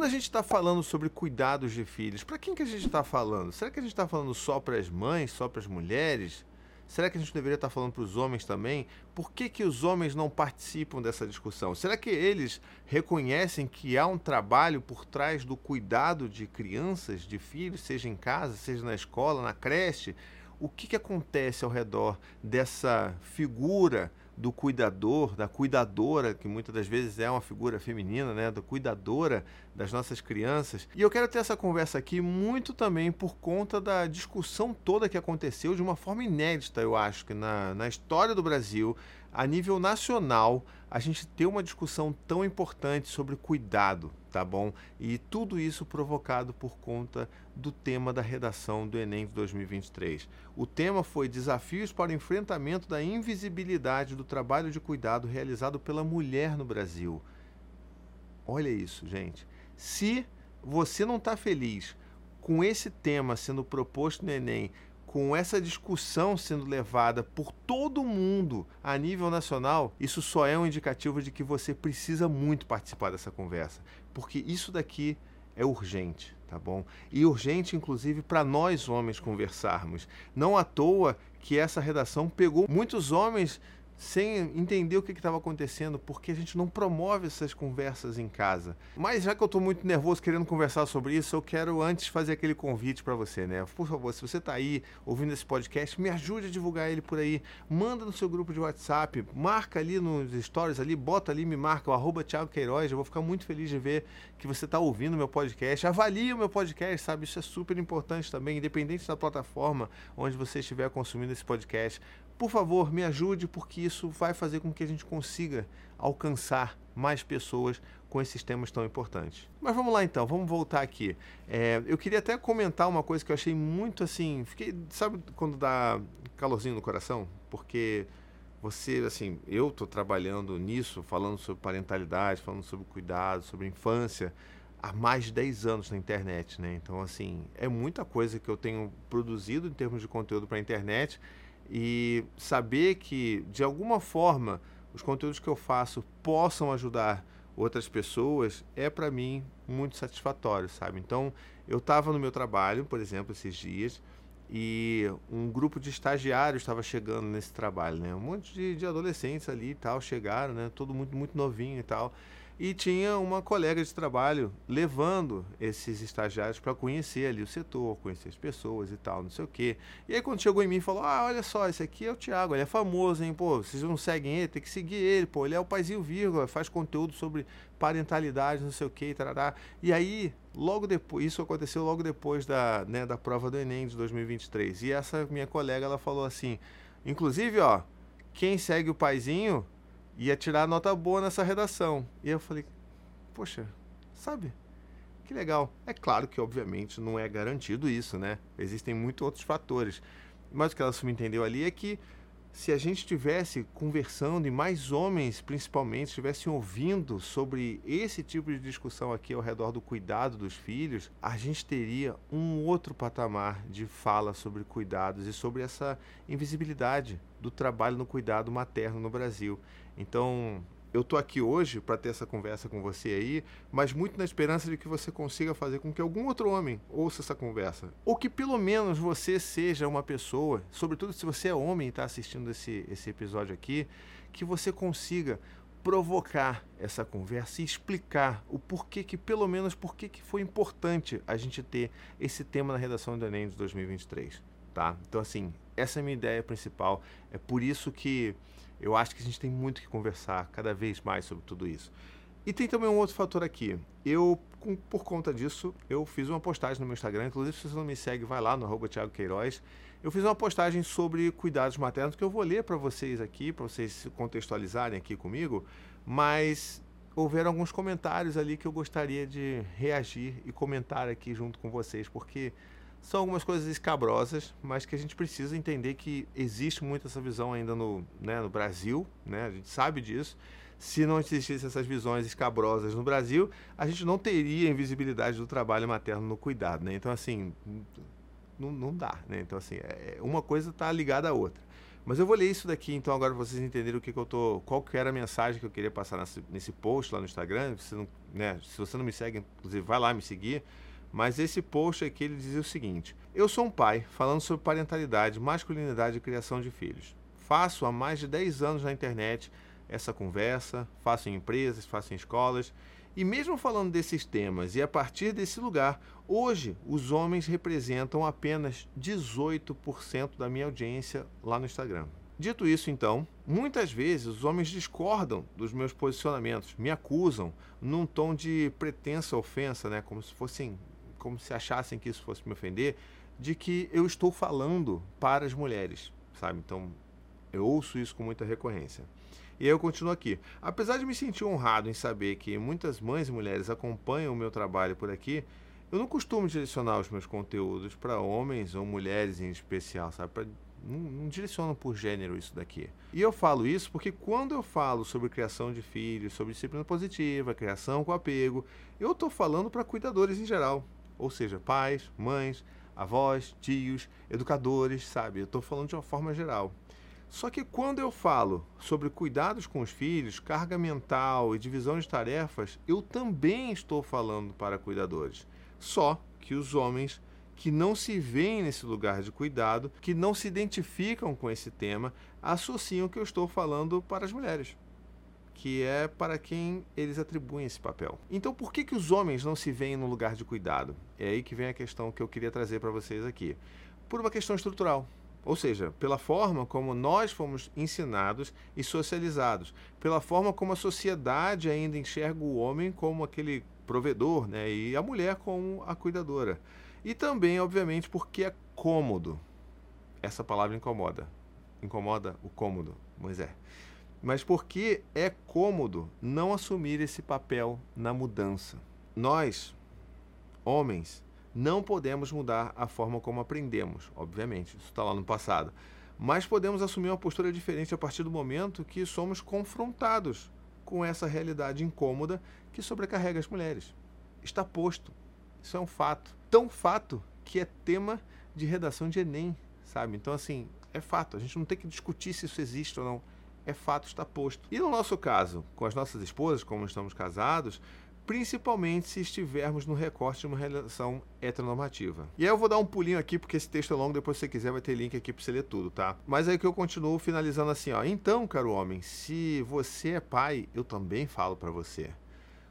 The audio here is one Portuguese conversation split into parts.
quando a gente está falando sobre cuidados de filhos, para quem que a gente está falando? Será que a gente está falando só para as mães, só para as mulheres? Será que a gente deveria estar tá falando para os homens também? Por que, que os homens não participam dessa discussão? Será que eles reconhecem que há um trabalho por trás do cuidado de crianças, de filhos, seja em casa, seja na escola, na creche? O que, que acontece ao redor dessa figura do cuidador, da cuidadora, que muitas das vezes é uma figura feminina, né, da cuidadora das nossas crianças. E eu quero ter essa conversa aqui muito também por conta da discussão toda que aconteceu de uma forma inédita, eu acho, que na, na história do Brasil, a nível nacional, a gente ter uma discussão tão importante sobre cuidado, tá bom? E tudo isso provocado por conta do tema da redação do Enem de 2023. O tema foi Desafios para o enfrentamento da invisibilidade do trabalho de cuidado realizado pela mulher no Brasil. Olha isso, gente. Se você não está feliz com esse tema sendo proposto no Enem, com essa discussão sendo levada por todo mundo a nível nacional, isso só é um indicativo de que você precisa muito participar dessa conversa, porque isso daqui é urgente, tá bom? E urgente, inclusive, para nós homens conversarmos. Não à toa que essa redação pegou muitos homens sem entender o que estava acontecendo, porque a gente não promove essas conversas em casa. Mas já que eu estou muito nervoso querendo conversar sobre isso, eu quero antes fazer aquele convite para você, né? Por favor, se você está aí ouvindo esse podcast, me ajude a divulgar ele por aí. Manda no seu grupo de WhatsApp, marca ali nos stories ali, bota ali, me marca o arroba Thiago Queiroz. Eu vou ficar muito feliz de ver que você está ouvindo meu podcast. Avalie o meu podcast, sabe? Isso é super importante também, independente da plataforma onde você estiver consumindo esse podcast por favor, me ajude, porque isso vai fazer com que a gente consiga alcançar mais pessoas com esses temas tão importantes. Mas vamos lá então, vamos voltar aqui. É, eu queria até comentar uma coisa que eu achei muito assim. Fiquei, sabe quando dá calorzinho no coração? Porque você, assim, eu estou trabalhando nisso, falando sobre parentalidade, falando sobre cuidado, sobre infância, há mais de 10 anos na internet, né? Então, assim, é muita coisa que eu tenho produzido em termos de conteúdo para a internet e saber que, de alguma forma, os conteúdos que eu faço possam ajudar outras pessoas é para mim muito satisfatório, sabe? Então, eu estava no meu trabalho, por exemplo, esses dias, e um grupo de estagiários estava chegando nesse trabalho, né? Um monte de, de adolescentes ali e tal chegaram, né? Todo muito muito novinho e tal e tinha uma colega de trabalho levando esses estagiários para conhecer ali o setor, conhecer as pessoas e tal, não sei o quê. E aí quando chegou em mim falou: "Ah, olha só, esse aqui é o Thiago, ele é famoso, hein? Pô, vocês não seguem ele, tem que seguir ele, pô, ele é o paizinho vírgula, faz conteúdo sobre parentalidade, não sei o quê, tarará". E aí, logo depois, isso aconteceu logo depois da, né, da prova do ENEM de 2023. E essa minha colega, ela falou assim: "Inclusive, ó, quem segue o paizinho ia tirar nota boa nessa redação. E eu falei, poxa, sabe? Que legal. É claro que, obviamente, não é garantido isso, né? Existem muitos outros fatores. Mas o que ela subentendeu ali é que se a gente estivesse conversando e mais homens, principalmente, estivessem ouvindo sobre esse tipo de discussão aqui ao redor do cuidado dos filhos, a gente teria um outro patamar de fala sobre cuidados e sobre essa invisibilidade do trabalho no cuidado materno no Brasil. Então, eu tô aqui hoje para ter essa conversa com você aí, mas muito na esperança de que você consiga fazer com que algum outro homem ouça essa conversa. Ou que pelo menos você seja uma pessoa, sobretudo se você é homem e está assistindo esse, esse episódio aqui, que você consiga provocar essa conversa e explicar o porquê que, pelo menos, porquê que foi importante a gente ter esse tema na redação do Enem de 2023, tá? Então, assim, essa é a minha ideia principal. É por isso que eu acho que a gente tem muito que conversar cada vez mais sobre tudo isso. E tem também um outro fator aqui. Eu, com, por conta disso, eu fiz uma postagem no meu Instagram. Inclusive, se você não me segue, vai lá no arroba Thiago Queiroz. Eu fiz uma postagem sobre cuidados maternos que eu vou ler para vocês aqui, para vocês se contextualizarem aqui comigo. Mas houveram alguns comentários ali que eu gostaria de reagir e comentar aqui junto com vocês, porque são algumas coisas escabrosas, mas que a gente precisa entender que existe muito essa visão ainda no, né, no Brasil, né? A gente sabe disso. Se não existissem essas visões escabrosas no Brasil, a gente não teria invisibilidade do trabalho materno no cuidado, né? Então, assim, não, não dá, né? Então, assim, é, uma coisa está ligada à outra. Mas eu vou ler isso daqui, então, agora para vocês entenderem o que, que eu tô. qual que era a mensagem que eu queria passar nesse, nesse post lá no Instagram. Se, não, né, se você não me segue, inclusive, vai lá me seguir. Mas esse post aqui ele dizia o seguinte: Eu sou um pai falando sobre parentalidade, masculinidade e criação de filhos. Faço há mais de 10 anos na internet essa conversa, faço em empresas, faço em escolas. E mesmo falando desses temas e a partir desse lugar, hoje os homens representam apenas 18% da minha audiência lá no Instagram. Dito isso, então, muitas vezes os homens discordam dos meus posicionamentos, me acusam num tom de pretensa ofensa, né, como se fossem, como se achassem que isso fosse me ofender, de que eu estou falando para as mulheres, sabe? Então, eu ouço isso com muita recorrência. E aí eu continuo aqui. Apesar de me sentir honrado em saber que muitas mães e mulheres acompanham o meu trabalho por aqui, eu não costumo direcionar os meus conteúdos para homens ou mulheres em especial, sabe? Pra, não, não direciono por gênero isso daqui. E eu falo isso porque quando eu falo sobre criação de filhos, sobre disciplina positiva, criação com apego, eu estou falando para cuidadores em geral. Ou seja, pais, mães, avós, tios, educadores, sabe? Eu estou falando de uma forma geral. Só que quando eu falo sobre cuidados com os filhos, carga mental e divisão de tarefas, eu também estou falando para cuidadores. Só que os homens que não se veem nesse lugar de cuidado, que não se identificam com esse tema, associam que eu estou falando para as mulheres, que é para quem eles atribuem esse papel. Então, por que, que os homens não se veem no lugar de cuidado? É aí que vem a questão que eu queria trazer para vocês aqui. Por uma questão estrutural. Ou seja, pela forma como nós fomos ensinados e socializados, pela forma como a sociedade ainda enxerga o homem como aquele provedor, né, e a mulher como a cuidadora. E também, obviamente, porque é cômodo. Essa palavra incomoda. Incomoda o cômodo, mas é. Mas porque é cômodo não assumir esse papel na mudança. Nós, homens, não podemos mudar a forma como aprendemos, obviamente, isso está lá no passado. Mas podemos assumir uma postura diferente a partir do momento que somos confrontados com essa realidade incômoda que sobrecarrega as mulheres. Está posto. Isso é um fato. Tão fato que é tema de redação de Enem, sabe? Então, assim, é fato. A gente não tem que discutir se isso existe ou não. É fato, está posto. E no nosso caso, com as nossas esposas, como estamos casados, principalmente se estivermos no recorte de uma relação heteronormativa. E aí eu vou dar um pulinho aqui, porque esse texto é longo, depois se você quiser vai ter link aqui para você ler tudo, tá? Mas aí que eu continuo finalizando assim, ó. Então, caro homem, se você é pai, eu também falo para você.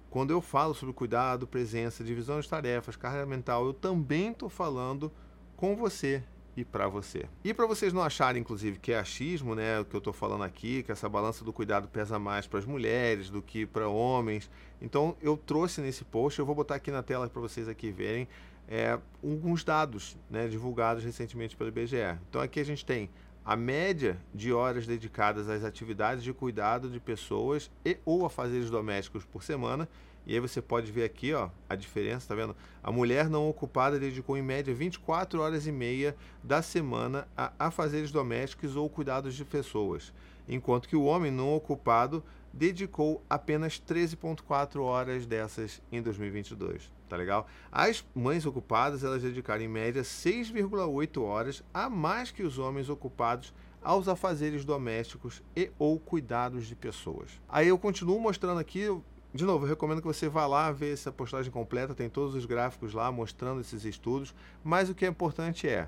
Quando eu falo sobre cuidado, presença, divisão de tarefas, carga mental, eu também estou falando com você e para você. E para vocês não acharem, inclusive, que é achismo, né, o que eu estou falando aqui, que essa balança do cuidado pesa mais para as mulheres do que para homens. Então, eu trouxe nesse post, eu vou botar aqui na tela para vocês aqui verem, é, alguns dados né, divulgados recentemente pelo IBGE. Então, aqui a gente tem a média de horas dedicadas às atividades de cuidado de pessoas e ou a fazeres domésticos por semana e aí você pode ver aqui, ó, a diferença, tá vendo? A mulher não ocupada dedicou em média 24 horas e meia da semana a afazeres domésticos ou cuidados de pessoas, enquanto que o homem não ocupado dedicou apenas 13.4 horas dessas em 2022, tá legal? As mães ocupadas, elas dedicaram em média 6,8 horas a mais que os homens ocupados aos afazeres domésticos e ou cuidados de pessoas. Aí eu continuo mostrando aqui, de novo, eu recomendo que você vá lá ver essa postagem completa, tem todos os gráficos lá mostrando esses estudos, mas o que é importante é,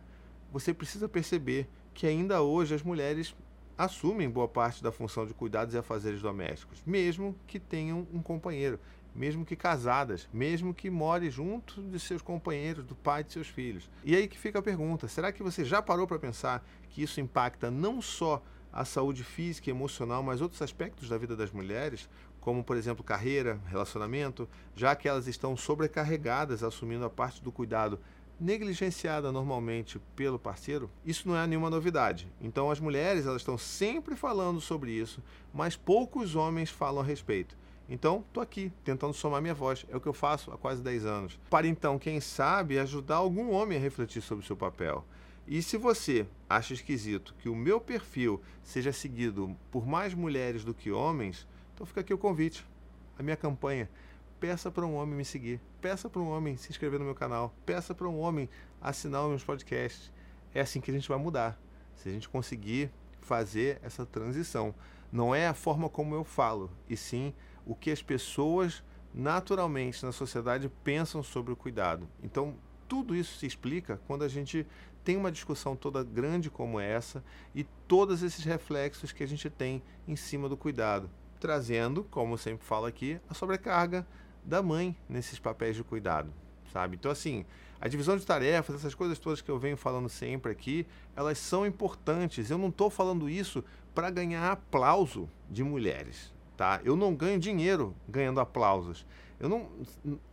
você precisa perceber que ainda hoje as mulheres assumem boa parte da função de cuidados e afazeres domésticos, mesmo que tenham um companheiro, mesmo que casadas, mesmo que more junto de seus companheiros, do pai de seus filhos. E aí que fica a pergunta: será que você já parou para pensar que isso impacta não só a saúde física e emocional, mas outros aspectos da vida das mulheres? Como por exemplo carreira, relacionamento, já que elas estão sobrecarregadas assumindo a parte do cuidado negligenciada normalmente pelo parceiro, isso não é nenhuma novidade. Então as mulheres elas estão sempre falando sobre isso, mas poucos homens falam a respeito. Então, estou aqui, tentando somar minha voz. É o que eu faço há quase 10 anos. Para então, quem sabe, ajudar algum homem a refletir sobre o seu papel. E se você acha esquisito que o meu perfil seja seguido por mais mulheres do que homens, então fica aqui o convite, a minha campanha. Peça para um homem me seguir, peça para um homem se inscrever no meu canal, peça para um homem assinar os meus podcasts. É assim que a gente vai mudar. Se a gente conseguir fazer essa transição. Não é a forma como eu falo, e sim o que as pessoas naturalmente na sociedade pensam sobre o cuidado. Então, tudo isso se explica quando a gente tem uma discussão toda grande como essa e todos esses reflexos que a gente tem em cima do cuidado, trazendo, como eu sempre falo aqui, a sobrecarga da mãe nesses papéis de cuidado, sabe? Então, assim, a divisão de tarefas, essas coisas todas que eu venho falando sempre aqui, elas são importantes. Eu não estou falando isso para ganhar aplauso de mulheres, tá? Eu não ganho dinheiro ganhando aplausos. Eu não,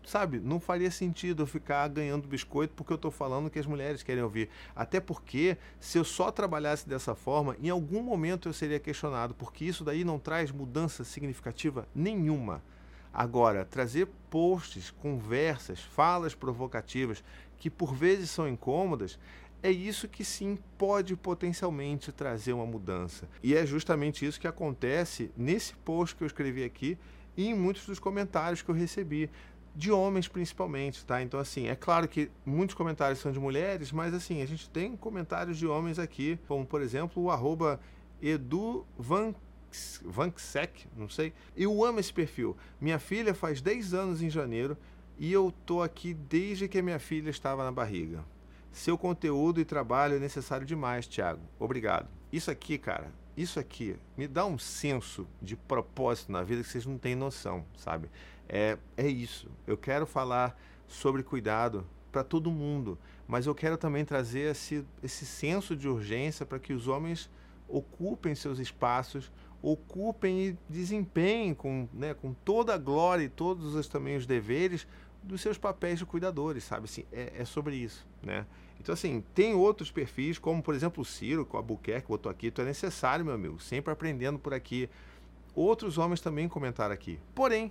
sabe, não faria sentido eu ficar ganhando biscoito porque eu estou falando que as mulheres querem ouvir. Até porque, se eu só trabalhasse dessa forma, em algum momento eu seria questionado, porque isso daí não traz mudança significativa nenhuma. Agora, trazer posts, conversas, falas provocativas que por vezes são incômodas, é isso que sim pode potencialmente trazer uma mudança. E é justamente isso que acontece nesse post que eu escrevi aqui e em muitos dos comentários que eu recebi de homens principalmente, tá? Então assim, é claro que muitos comentários são de mulheres, mas assim, a gente tem comentários de homens aqui, como por exemplo o arroba não sei. Eu amo esse perfil. Minha filha faz 10 anos em janeiro e eu tô aqui desde que a minha filha estava na barriga. Seu conteúdo e trabalho é necessário demais, Thiago. Obrigado. Isso aqui, cara, isso aqui me dá um senso de propósito na vida que vocês não têm noção, sabe? É, é isso. Eu quero falar sobre cuidado para todo mundo, mas eu quero também trazer esse, esse senso de urgência para que os homens ocupem seus espaços, ocupem e desempenhem com, né, com toda a glória e todos os, também os deveres dos seus papéis de cuidadores, sabe? Assim, é, é sobre isso, né? Então, assim, tem outros perfis, como por exemplo o Ciro, com a Buquerque, botou aqui, tu é necessário, meu amigo, sempre aprendendo por aqui. Outros homens também comentaram aqui. Porém,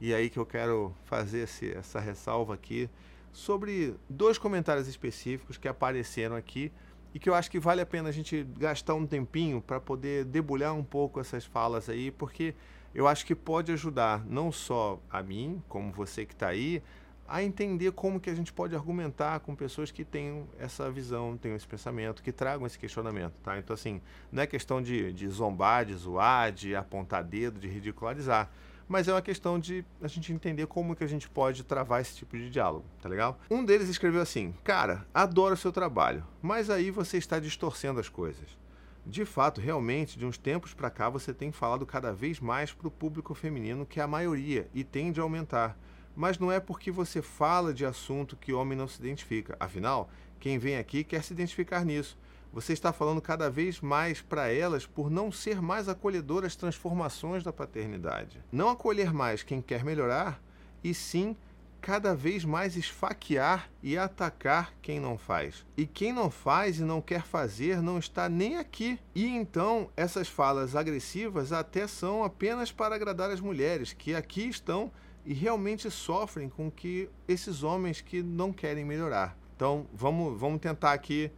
e aí que eu quero fazer esse, essa ressalva aqui, sobre dois comentários específicos que apareceram aqui e que eu acho que vale a pena a gente gastar um tempinho para poder debulhar um pouco essas falas aí, porque eu acho que pode ajudar não só a mim, como você que está aí, a entender como que a gente pode argumentar com pessoas que tenham essa visão, tenham esse pensamento, que tragam esse questionamento, tá? Então, assim, não é questão de, de zombar, de zoar, de apontar dedo, de ridicularizar, mas é uma questão de a gente entender como que a gente pode travar esse tipo de diálogo, tá legal? Um deles escreveu assim, cara, adoro o seu trabalho, mas aí você está distorcendo as coisas. De fato, realmente, de uns tempos para cá, você tem falado cada vez mais para o público feminino, que é a maioria, e tende a aumentar mas não é porque você fala de assunto que o homem não se identifica. Afinal, quem vem aqui quer se identificar nisso. Você está falando cada vez mais para elas por não ser mais acolhedor às transformações da paternidade. Não acolher mais quem quer melhorar, e sim cada vez mais esfaquear e atacar quem não faz. E quem não faz e não quer fazer não está nem aqui. E então essas falas agressivas até são apenas para agradar as mulheres que aqui estão e realmente sofrem com que esses homens que não querem melhorar. Então, vamos, vamos tentar aqui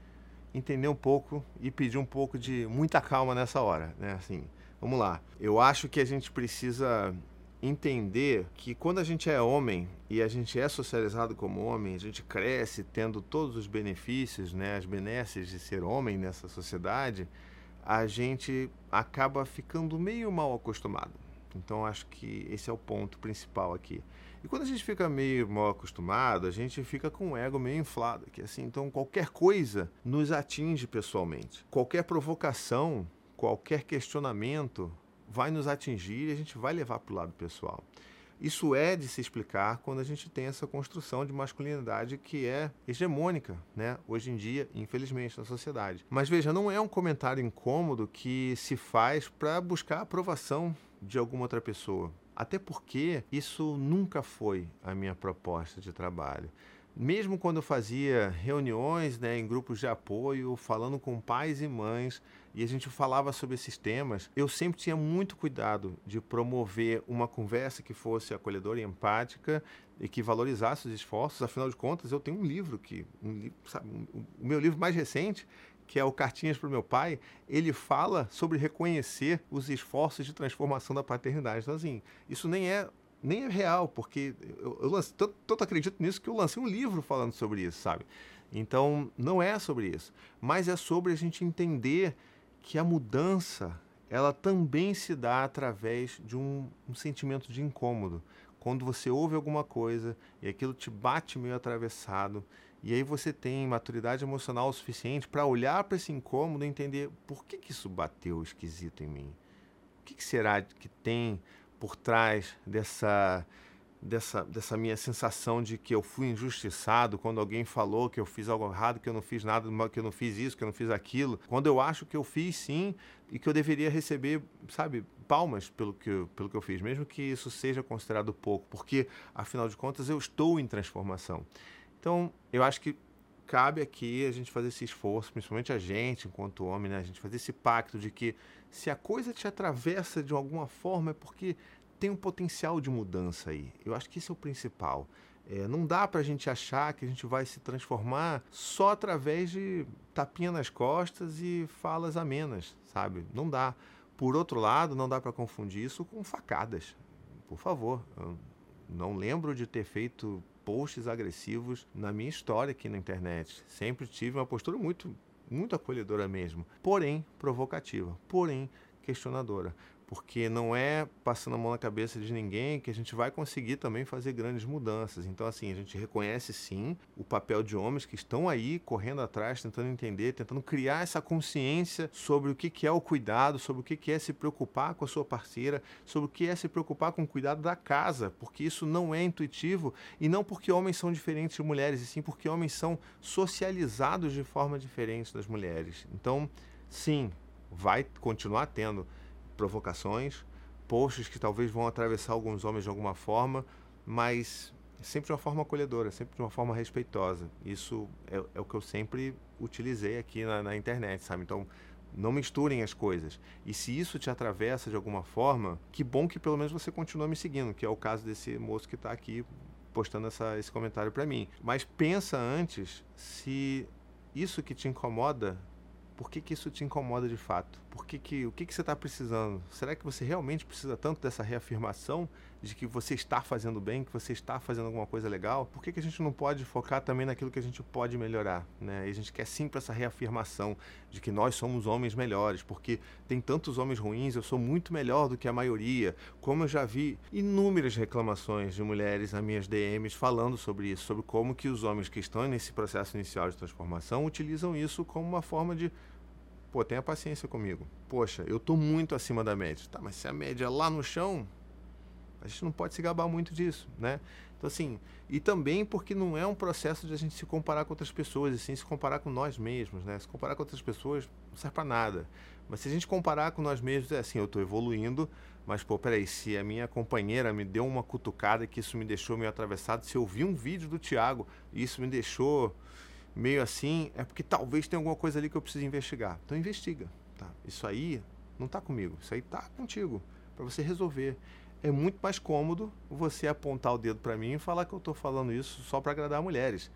entender um pouco e pedir um pouco de muita calma nessa hora, né? Assim, vamos lá. Eu acho que a gente precisa entender que quando a gente é homem e a gente é socializado como homem, a gente cresce tendo todos os benefícios, né, as benesses de ser homem nessa sociedade, a gente acaba ficando meio mal acostumado. Então acho que esse é o ponto principal aqui. E quando a gente fica meio mal acostumado, a gente fica com o ego meio inflado, que assim, então qualquer coisa nos atinge pessoalmente. Qualquer provocação, qualquer questionamento vai nos atingir e a gente vai levar para o lado pessoal. Isso é de se explicar quando a gente tem essa construção de masculinidade que é hegemônica, né? Hoje em dia, infelizmente, na sociedade. Mas veja, não é um comentário incômodo que se faz para buscar aprovação de alguma outra pessoa. Até porque isso nunca foi a minha proposta de trabalho. Mesmo quando eu fazia reuniões né, em grupos de apoio, falando com pais e mães, e a gente falava sobre esses temas, eu sempre tinha muito cuidado de promover uma conversa que fosse acolhedora e empática e que valorizasse os esforços. Afinal de contas, eu tenho um livro que, um, sabe, um, o meu livro mais recente, que é o Cartinhas para o Meu Pai, ele fala sobre reconhecer os esforços de transformação da paternidade. Então, assim, isso nem é nem é real, porque eu, eu lance, tanto, tanto acredito nisso que eu lancei um livro falando sobre isso, sabe? Então, não é sobre isso, mas é sobre a gente entender que a mudança ela também se dá através de um, um sentimento de incômodo. Quando você ouve alguma coisa e aquilo te bate meio atravessado, e aí você tem maturidade emocional o suficiente para olhar para esse incômodo e entender por que, que isso bateu esquisito em mim. O que, que será que tem por trás dessa dessa, dessa minha sensação de que eu fui injustiçado quando alguém falou que eu fiz algo errado, que eu não fiz nada, que eu não fiz isso, que eu não fiz aquilo, quando eu acho que eu fiz sim e que eu deveria receber, sabe, palmas pelo que, eu, pelo que eu fiz, mesmo que isso seja considerado pouco, porque afinal de contas eu estou em transformação. Então, eu acho que cabe aqui a gente fazer esse esforço, principalmente a gente, enquanto homem, né? a gente fazer esse pacto de que se a coisa te atravessa de alguma forma é porque tem um potencial de mudança aí. Eu acho que esse é o principal. É, não dá para a gente achar que a gente vai se transformar só através de tapinha nas costas e falas amenas, sabe? Não dá. Por outro lado, não dá para confundir isso com facadas. Por favor, eu não lembro de ter feito posts agressivos na minha história aqui na internet. Sempre tive uma postura muito, muito acolhedora mesmo, porém provocativa, porém questionadora porque não é passando a mão na cabeça de ninguém que a gente vai conseguir também fazer grandes mudanças. Então, assim, a gente reconhece sim o papel de homens que estão aí correndo atrás, tentando entender, tentando criar essa consciência sobre o que é o cuidado, sobre o que é se preocupar com a sua parceira, sobre o que é se preocupar com o cuidado da casa, porque isso não é intuitivo e não porque homens são diferentes de mulheres, e sim porque homens são socializados de forma diferente das mulheres. Então, sim, vai continuar tendo provocações, posts que talvez vão atravessar alguns homens de alguma forma, mas sempre de uma forma acolhedora, sempre de uma forma respeitosa. Isso é, é o que eu sempre utilizei aqui na, na, internet, sabe? Então, não misturem as coisas. E se isso te atravessa de alguma forma, que bom que pelo menos você continua me seguindo, que é o caso desse moço que está aqui postando essa, esse comentário para mim. Mas pensa antes se isso que te incomoda por que, que isso te incomoda de fato? Por que que, o que, que você está precisando? Será que você realmente precisa tanto dessa reafirmação de que você está fazendo bem, que você está fazendo alguma coisa legal? Por que, que a gente não pode focar também naquilo que a gente pode melhorar? Né? E a gente quer sempre essa reafirmação de que nós somos homens melhores, porque tem tantos homens ruins, eu sou muito melhor do que a maioria. Como eu já vi inúmeras reclamações de mulheres nas minhas DMs falando sobre isso, sobre como que os homens que estão nesse processo inicial de transformação utilizam isso como uma forma de pô, tenha paciência comigo. Poxa, eu tô muito acima da média. Tá, mas se a média é lá no chão, a gente não pode se gabar muito disso, né? Então, assim, e também porque não é um processo de a gente se comparar com outras pessoas, e sim se comparar com nós mesmos, né? Se comparar com outras pessoas não serve para nada. Mas se a gente comparar com nós mesmos, é assim, eu estou evoluindo, mas, pô, peraí, se a minha companheira me deu uma cutucada que isso me deixou meio atravessado, se eu vi um vídeo do Thiago e isso me deixou meio assim, é porque talvez tenha alguma coisa ali que eu preciso investigar. Então investiga, tá? Isso aí não está comigo, isso aí está contigo para você resolver. É muito mais cômodo você apontar o dedo para mim e falar que eu estou falando isso só para agradar mulheres.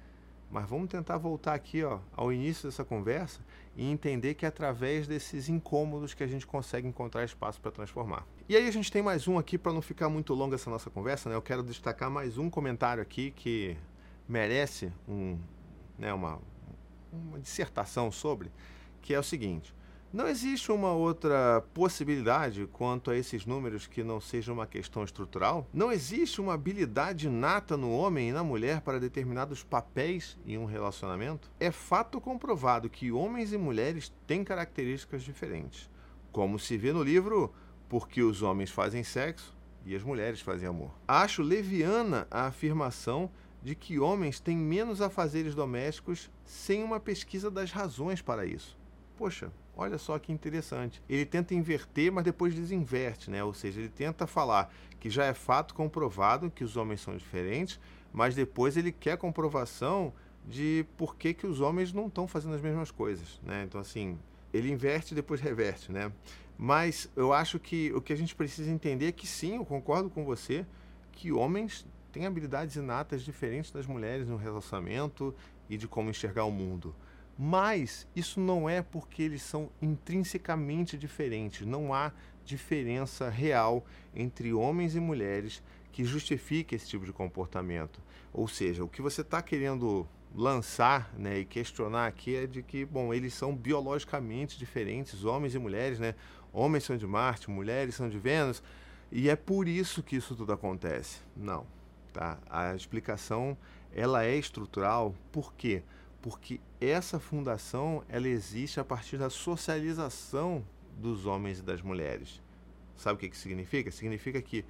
Mas vamos tentar voltar aqui ó, ao início dessa conversa e entender que é através desses incômodos que a gente consegue encontrar espaço para transformar. E aí a gente tem mais um aqui para não ficar muito longa essa nossa conversa, né? Eu quero destacar mais um comentário aqui que merece um, né, uma, uma dissertação sobre, que é o seguinte: não existe uma outra possibilidade quanto a esses números que não seja uma questão estrutural? Não existe uma habilidade nata no homem e na mulher para determinados papéis em um relacionamento? É fato comprovado que homens e mulheres têm características diferentes, como se vê no livro Porque os Homens Fazem Sexo e as Mulheres Fazem Amor. Acho leviana a afirmação de que homens têm menos afazeres domésticos sem uma pesquisa das razões para isso. Poxa, olha só que interessante. Ele tenta inverter, mas depois desinverte, né? Ou seja, ele tenta falar que já é fato comprovado que os homens são diferentes, mas depois ele quer comprovação de por que, que os homens não estão fazendo as mesmas coisas, né? Então, assim, ele inverte e depois reverte, né? Mas eu acho que o que a gente precisa entender é que sim, eu concordo com você, que homens têm habilidades inatas diferentes das mulheres no relacionamento e de como enxergar o mundo. Mas isso não é porque eles são intrinsecamente diferentes. Não há diferença real entre homens e mulheres que justifique esse tipo de comportamento. Ou seja, o que você está querendo lançar né, e questionar aqui é de que, bom, eles são biologicamente diferentes, homens e mulheres, né? Homens são de Marte, mulheres são de Vênus, e é por isso que isso tudo acontece. Não, tá? A explicação, ela é estrutural, por quê? Porque essa fundação, ela existe a partir da socialização dos homens e das mulheres. Sabe o que, que significa? Significa que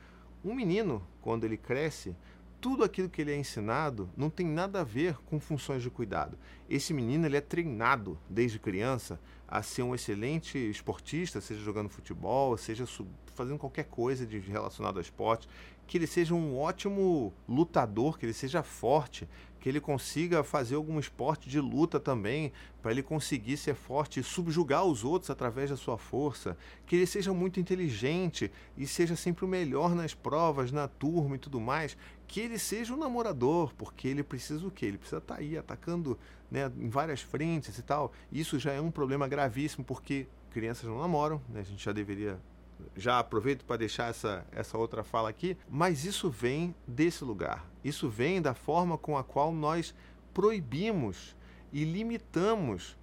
um menino, quando ele cresce, tudo aquilo que ele é ensinado não tem nada a ver com funções de cuidado. Esse menino ele é treinado desde criança a ser um excelente esportista, seja jogando futebol, seja fazendo qualquer coisa de relacionado ao esporte, que ele seja um ótimo lutador, que ele seja forte, que ele consiga fazer algum esporte de luta também, para ele conseguir ser forte e subjugar os outros através da sua força, que ele seja muito inteligente e seja sempre o melhor nas provas, na turma e tudo mais, que ele seja um namorador, porque ele precisa o quê? Ele precisa estar tá aí atacando né, em várias frentes e tal. Isso já é um problema gravíssimo, porque crianças não namoram, né? a gente já deveria já aproveito para deixar essa, essa outra fala aqui, mas isso vem desse lugar. Isso vem da forma com a qual nós proibimos e limitamos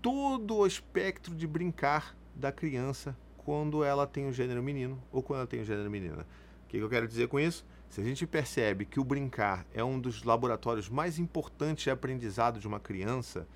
todo o espectro de brincar da criança quando ela tem o gênero menino ou quando ela tem o gênero menina. O que eu quero dizer com isso? Se a gente percebe que o brincar é um dos laboratórios mais importantes de aprendizado de uma criança,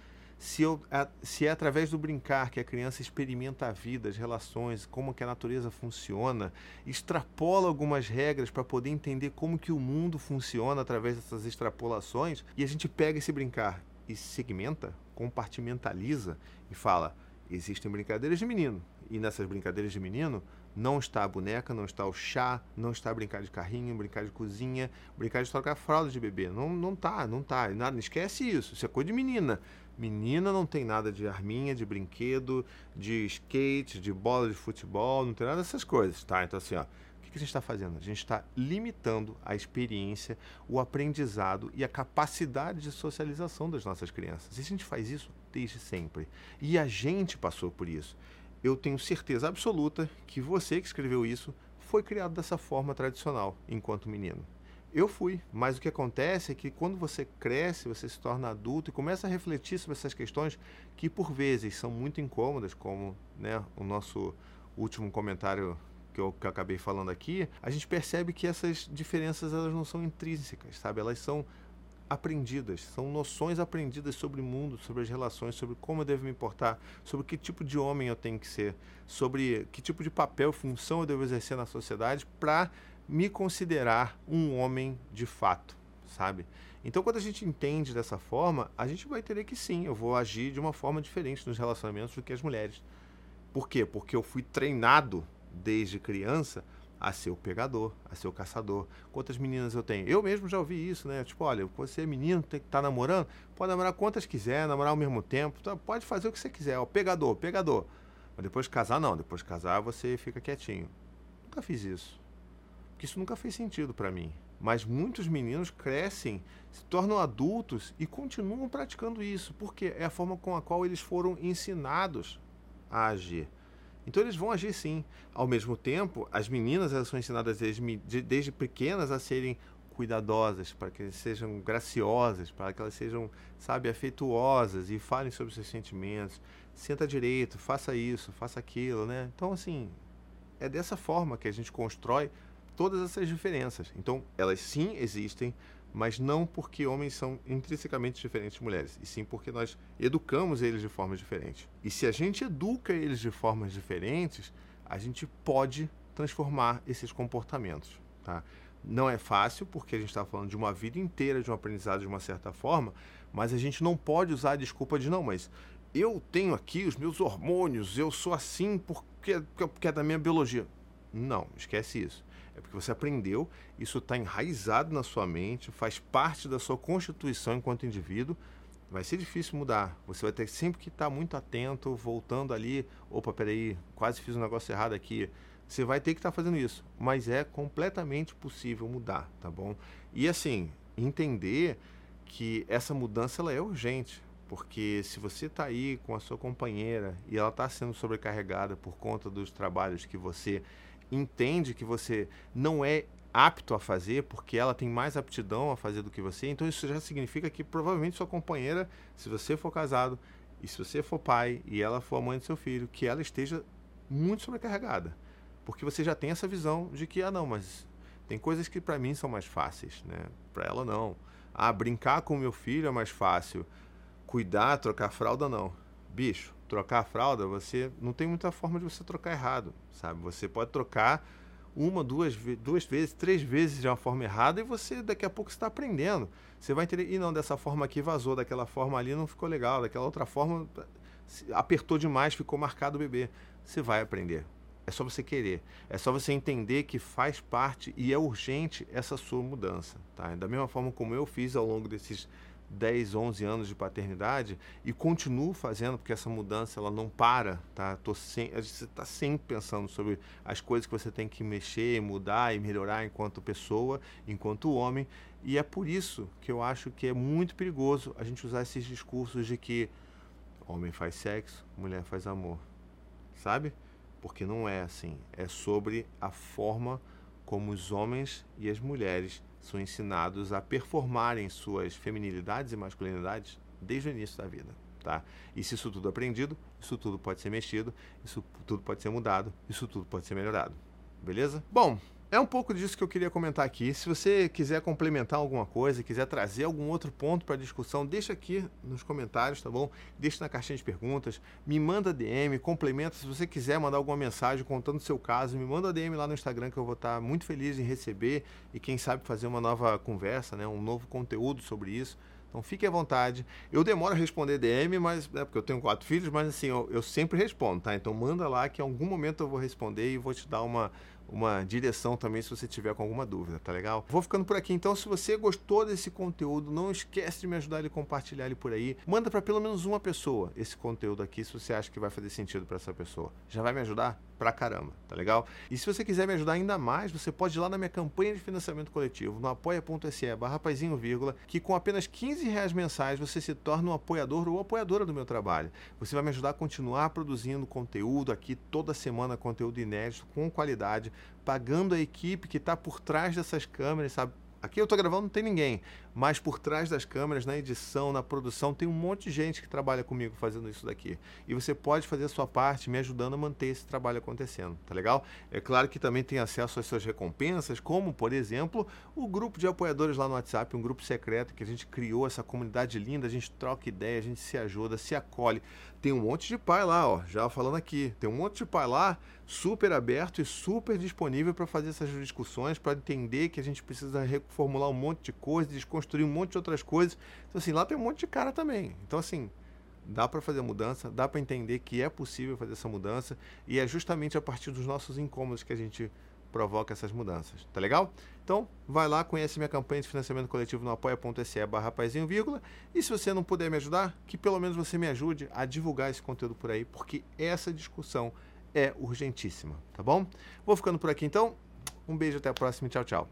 se, eu, se é através do brincar que a criança experimenta a vida, as relações, como que a natureza funciona, extrapola algumas regras para poder entender como que o mundo funciona através dessas extrapolações, e a gente pega esse brincar e segmenta, compartimentaliza e fala: existem brincadeiras de menino, e nessas brincadeiras de menino não está a boneca, não está o chá, não está brincar de carrinho, brincar de cozinha, brincar de trocar fralda de bebê. Não, não tá, não tá. Nada, esquece isso. Isso é coisa de menina. Menina não tem nada de arminha, de brinquedo, de skate, de bola de futebol, não tem nada dessas coisas, tá? Então, assim, ó, o que a gente está fazendo? A gente está limitando a experiência, o aprendizado e a capacidade de socialização das nossas crianças. E a gente faz isso desde sempre. E a gente passou por isso. Eu tenho certeza absoluta que você que escreveu isso foi criado dessa forma tradicional enquanto menino. Eu fui, mas o que acontece é que quando você cresce, você se torna adulto e começa a refletir sobre essas questões que por vezes são muito incômodas, como né, o nosso último comentário que eu, que eu acabei falando aqui, a gente percebe que essas diferenças elas não são intrínsecas, sabe? Elas são aprendidas, são noções aprendidas sobre o mundo, sobre as relações, sobre como eu devo me importar, sobre que tipo de homem eu tenho que ser, sobre que tipo de papel, função eu devo exercer na sociedade para me considerar um homem de fato, sabe? Então, quando a gente entende dessa forma, a gente vai entender que sim, eu vou agir de uma forma diferente nos relacionamentos do que as mulheres. Por quê? Porque eu fui treinado desde criança a ser o pegador, a ser o caçador. Quantas meninas eu tenho? Eu mesmo já ouvi isso, né? Tipo, olha, você é menino, tem que estar tá namorando, pode namorar quantas quiser, namorar ao mesmo tempo, tá? pode fazer o que você quiser, o pegador, pegador. Mas depois de casar, não. Depois de casar, você fica quietinho. Nunca fiz isso que isso nunca fez sentido para mim. Mas muitos meninos crescem, se tornam adultos e continuam praticando isso, porque é a forma com a qual eles foram ensinados a agir. Então eles vão agir sim. Ao mesmo tempo, as meninas elas são ensinadas desde, desde pequenas a serem cuidadosas, para que elas sejam graciosas, para que elas sejam, sabe, afetuosas e falem sobre seus sentimentos. Senta direito, faça isso, faça aquilo, né? Então, assim, é dessa forma que a gente constrói todas essas diferenças. Então, elas sim existem, mas não porque homens são intrinsecamente diferentes de mulheres, e sim porque nós educamos eles de formas diferentes. E se a gente educa eles de formas diferentes, a gente pode transformar esses comportamentos. Tá? Não é fácil, porque a gente está falando de uma vida inteira de um aprendizado de uma certa forma, mas a gente não pode usar a desculpa de não, mas eu tenho aqui os meus hormônios, eu sou assim porque, porque é da minha biologia. Não, esquece isso. É porque você aprendeu, isso está enraizado na sua mente, faz parte da sua constituição enquanto indivíduo. Vai ser difícil mudar. Você vai ter sempre que estar tá muito atento, voltando ali. Opa, peraí, quase fiz um negócio errado aqui. Você vai ter que estar tá fazendo isso. Mas é completamente possível mudar, tá bom? E assim, entender que essa mudança ela é urgente. Porque se você está aí com a sua companheira e ela está sendo sobrecarregada por conta dos trabalhos que você entende que você não é apto a fazer, porque ela tem mais aptidão a fazer do que você. Então isso já significa que provavelmente sua companheira, se você for casado e se você for pai e ela for a mãe do seu filho, que ela esteja muito sobrecarregada, porque você já tem essa visão de que ah não, mas tem coisas que para mim são mais fáceis, né? Para ela não. Ah, brincar com meu filho é mais fácil. Cuidar, trocar fralda não. Bicho, trocar a fralda, você não tem muita forma de você trocar errado, sabe? Você pode trocar uma, duas, duas vezes, três vezes de uma forma errada e você daqui a pouco está aprendendo. Você vai entender, e não, dessa forma aqui vazou, daquela forma ali não ficou legal, daquela outra forma apertou demais, ficou marcado o bebê. Você vai aprender. É só você querer. É só você entender que faz parte e é urgente essa sua mudança. Tá? Da mesma forma como eu fiz ao longo desses 10, 11 anos de paternidade e continuo fazendo, porque essa mudança ela não para, tá? Tô sem, você está sempre pensando sobre as coisas que você tem que mexer, mudar e melhorar enquanto pessoa, enquanto homem. E é por isso que eu acho que é muito perigoso a gente usar esses discursos de que homem faz sexo, mulher faz amor. Sabe? Porque não é assim. É sobre a forma como os homens e as mulheres são ensinados a performarem suas feminilidades e masculinidades desde o início da vida. Tá? E se isso tudo é aprendido, isso tudo pode ser mexido, isso tudo pode ser mudado, isso tudo pode ser melhorado. Beleza? Bom, é um pouco disso que eu queria comentar aqui. Se você quiser complementar alguma coisa, quiser trazer algum outro ponto para discussão, deixa aqui nos comentários, tá bom? Deixa na caixinha de perguntas, me manda DM, complementa. Se você quiser mandar alguma mensagem contando o seu caso, me manda DM lá no Instagram que eu vou estar muito feliz em receber e quem sabe fazer uma nova conversa, né? um novo conteúdo sobre isso. Então fique à vontade. Eu demoro a responder DM, mas é porque eu tenho quatro filhos, mas assim, eu, eu sempre respondo, tá? Então manda lá que em algum momento eu vou responder e vou te dar uma uma direção também se você tiver com alguma dúvida, tá legal? Vou ficando por aqui então. Se você gostou desse conteúdo, não esquece de me ajudar e compartilhar ele por aí. Manda para pelo menos uma pessoa esse conteúdo aqui se você acha que vai fazer sentido para essa pessoa. Já vai me ajudar? Pra caramba, tá legal? E se você quiser me ajudar ainda mais, você pode ir lá na minha campanha de financiamento coletivo, no apoia.se barra vírgula, que com apenas 15 reais mensais você se torna um apoiador ou apoiadora do meu trabalho. Você vai me ajudar a continuar produzindo conteúdo aqui toda semana, conteúdo inédito, com qualidade, pagando a equipe que está por trás dessas câmeras, sabe? Aqui eu estou gravando, não tem ninguém. Mas por trás das câmeras, na edição, na produção, tem um monte de gente que trabalha comigo fazendo isso daqui. E você pode fazer a sua parte me ajudando a manter esse trabalho acontecendo, tá legal? É claro que também tem acesso às suas recompensas, como, por exemplo, o grupo de apoiadores lá no WhatsApp, um grupo secreto que a gente criou, essa comunidade linda, a gente troca ideia, a gente se ajuda, se acolhe. Tem um monte de pai lá, ó, já falando aqui. Tem um monte de pai lá, super aberto e super disponível para fazer essas discussões, para entender que a gente precisa reformular um monte de coisas, desconstruir um monte de outras coisas. Então, assim, lá tem um monte de cara também. Então, assim, dá para fazer mudança, dá para entender que é possível fazer essa mudança e é justamente a partir dos nossos incômodos que a gente provoca essas mudanças, tá legal? Então, vai lá, conhece minha campanha de financiamento coletivo no apoia.se barra vírgula, e se você não puder me ajudar, que pelo menos você me ajude a divulgar esse conteúdo por aí, porque essa discussão é urgentíssima, tá bom? Vou ficando por aqui então, um beijo, até a próxima tchau, tchau.